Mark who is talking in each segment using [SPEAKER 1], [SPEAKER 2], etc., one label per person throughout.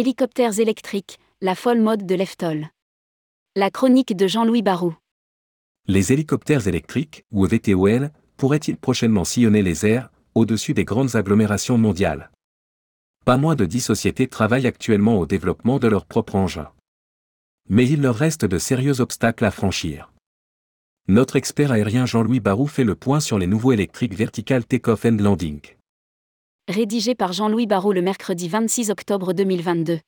[SPEAKER 1] Hélicoptères électriques, la folle mode de l'EFTOL. La chronique de Jean-Louis Barou.
[SPEAKER 2] Les hélicoptères électriques, ou VTOL, pourraient-ils prochainement sillonner les airs, au-dessus des grandes agglomérations mondiales? Pas moins de 10 sociétés travaillent actuellement au développement de leur propre engin. Mais il leur reste de sérieux obstacles à franchir. Notre expert aérien Jean-Louis Barou fait le point sur les nouveaux électriques Vertical Takeoff and Landing.
[SPEAKER 1] Rédigé par Jean-Louis Barrault le mercredi 26 octobre 2022.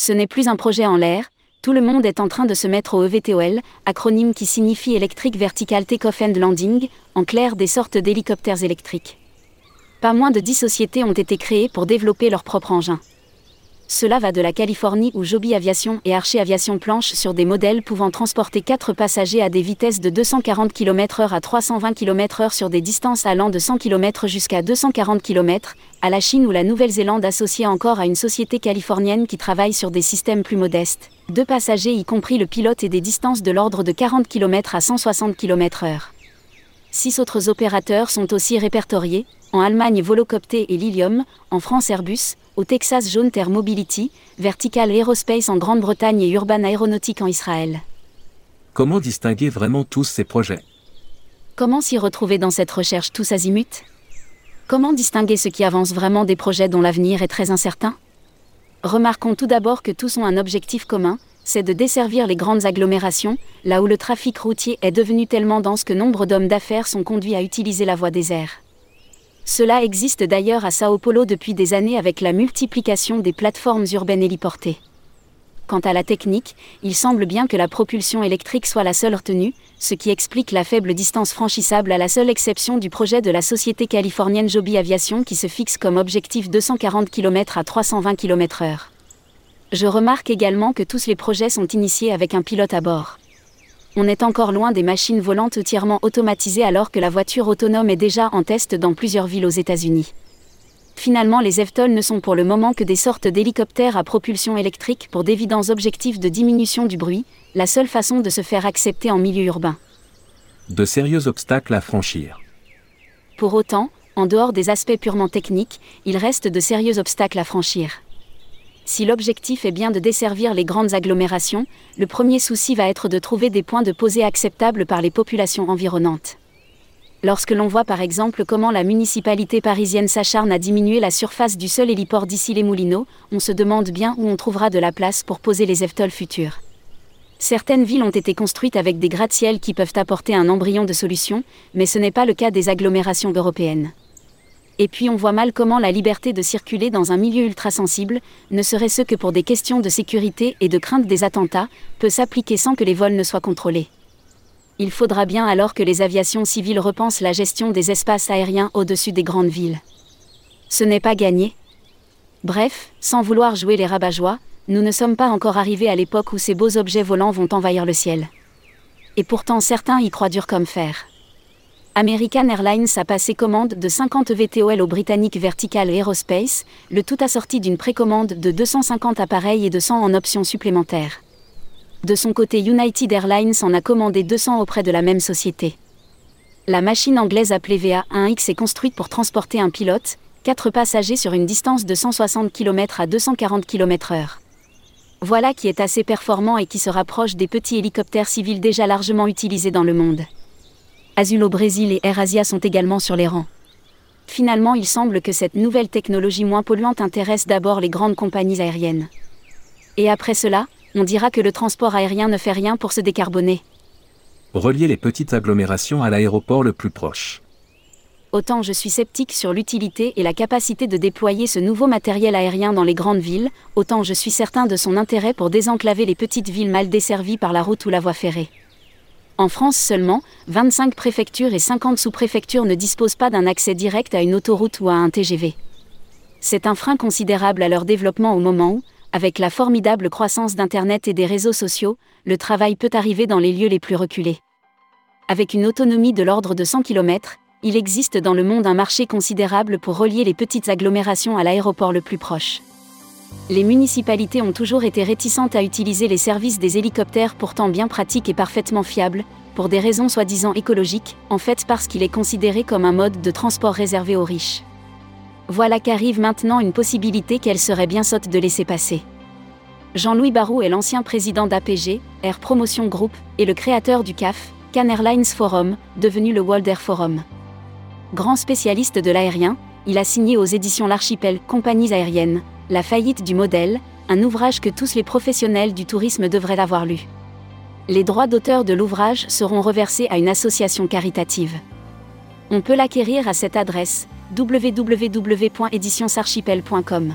[SPEAKER 1] Ce n'est plus un projet en l'air, tout le monde est en train de se mettre au EVTOL, acronyme qui signifie Electric Vertical Takeoff and Landing, en clair des sortes d'hélicoptères électriques. Pas moins de 10 sociétés ont été créées pour développer leur propre engin. Cela va de la Californie où Joby Aviation et Archer Aviation planchent sur des modèles pouvant transporter 4 passagers à des vitesses de 240 km/h à 320 km/h sur des distances allant de 100 km jusqu'à 240 km, à la Chine ou la Nouvelle-Zélande associée encore à une société californienne qui travaille sur des systèmes plus modestes, deux passagers y compris le pilote et des distances de l'ordre de 40 km à 160 km/h. Six autres opérateurs sont aussi répertoriés, en Allemagne Volocopter et Lilium, en France Airbus, au Texas Jaune Terre Mobility, Vertical Aerospace en Grande-Bretagne et Urban Aeronautique en Israël.
[SPEAKER 2] Comment distinguer vraiment tous ces projets?
[SPEAKER 1] Comment s'y retrouver dans cette recherche tous azimuts? Comment distinguer ce qui avance vraiment des projets dont l'avenir est très incertain? Remarquons tout d'abord que tous ont un objectif commun, c'est de desservir les grandes agglomérations, là où le trafic routier est devenu tellement dense que nombre d'hommes d'affaires sont conduits à utiliser la voie des airs. Cela existe d'ailleurs à Sao Paulo depuis des années avec la multiplication des plateformes urbaines héliportées. Quant à la technique, il semble bien que la propulsion électrique soit la seule retenue, ce qui explique la faible distance franchissable à la seule exception du projet de la société californienne Joby Aviation qui se fixe comme objectif 240 km à 320 km/h. Je remarque également que tous les projets sont initiés avec un pilote à bord on est encore loin des machines volantes entièrement automatisées alors que la voiture autonome est déjà en test dans plusieurs villes aux États-Unis. Finalement, les EVTOL ne sont pour le moment que des sortes d'hélicoptères à propulsion électrique pour d'évidents objectifs de diminution du bruit, la seule façon de se faire accepter en milieu urbain.
[SPEAKER 2] De sérieux obstacles à franchir.
[SPEAKER 1] Pour autant, en dehors des aspects purement techniques, il reste de sérieux obstacles à franchir. Si l'objectif est bien de desservir les grandes agglomérations, le premier souci va être de trouver des points de posée acceptables par les populations environnantes. Lorsque l'on voit par exemple comment la municipalité parisienne s'acharne à diminuer la surface du seul héliport d'ici les Moulineaux, on se demande bien où on trouvera de la place pour poser les EVTOL futurs. Certaines villes ont été construites avec des gratte-ciels qui peuvent apporter un embryon de solution, mais ce n'est pas le cas des agglomérations européennes et puis on voit mal comment la liberté de circuler dans un milieu ultra sensible, ne serait-ce que pour des questions de sécurité et de crainte des attentats, peut s'appliquer sans que les vols ne soient contrôlés. Il faudra bien alors que les aviations civiles repensent la gestion des espaces aériens au-dessus des grandes villes. Ce n'est pas gagné. Bref, sans vouloir jouer les rabat nous ne sommes pas encore arrivés à l'époque où ces beaux objets volants vont envahir le ciel. Et pourtant certains y croient dur comme fer. American Airlines a passé commande de 50 VTOL au britannique Vertical Aerospace, le tout assorti d'une précommande de 250 appareils et de 100 en options supplémentaires. De son côté, United Airlines en a commandé 200 auprès de la même société. La machine anglaise appelée VA1X est construite pour transporter un pilote, 4 passagers sur une distance de 160 km à 240 km/h. Voilà qui est assez performant et qui se rapproche des petits hélicoptères civils déjà largement utilisés dans le monde. Azul au Brésil et AirAsia sont également sur les rangs. Finalement, il semble que cette nouvelle technologie moins polluante intéresse d'abord les grandes compagnies aériennes. Et après cela, on dira que le transport aérien ne fait rien pour se décarboner.
[SPEAKER 2] Relier les petites agglomérations à l'aéroport le plus proche.
[SPEAKER 1] Autant je suis sceptique sur l'utilité et la capacité de déployer ce nouveau matériel aérien dans les grandes villes, autant je suis certain de son intérêt pour désenclaver les petites villes mal desservies par la route ou la voie ferrée. En France seulement, 25 préfectures et 50 sous-préfectures ne disposent pas d'un accès direct à une autoroute ou à un TGV. C'est un frein considérable à leur développement au moment où, avec la formidable croissance d'Internet et des réseaux sociaux, le travail peut arriver dans les lieux les plus reculés. Avec une autonomie de l'ordre de 100 km, il existe dans le monde un marché considérable pour relier les petites agglomérations à l'aéroport le plus proche. Les municipalités ont toujours été réticentes à utiliser les services des hélicoptères pourtant bien pratiques et parfaitement fiables, pour des raisons soi-disant écologiques, en fait parce qu'il est considéré comme un mode de transport réservé aux riches. Voilà qu'arrive maintenant une possibilité qu'elle serait bien sotte de laisser passer. Jean-Louis Barou est l'ancien président d'APG, Air Promotion Group, et le créateur du CAF, Can Airlines Forum, devenu le World Air Forum. Grand spécialiste de l'aérien, il a signé aux éditions L'Archipel Compagnies aériennes, La faillite du modèle, un ouvrage que tous les professionnels du tourisme devraient avoir lu. Les droits d'auteur de l'ouvrage seront reversés à une association caritative. On peut l'acquérir à cette adresse www.éditionsarchipel.com.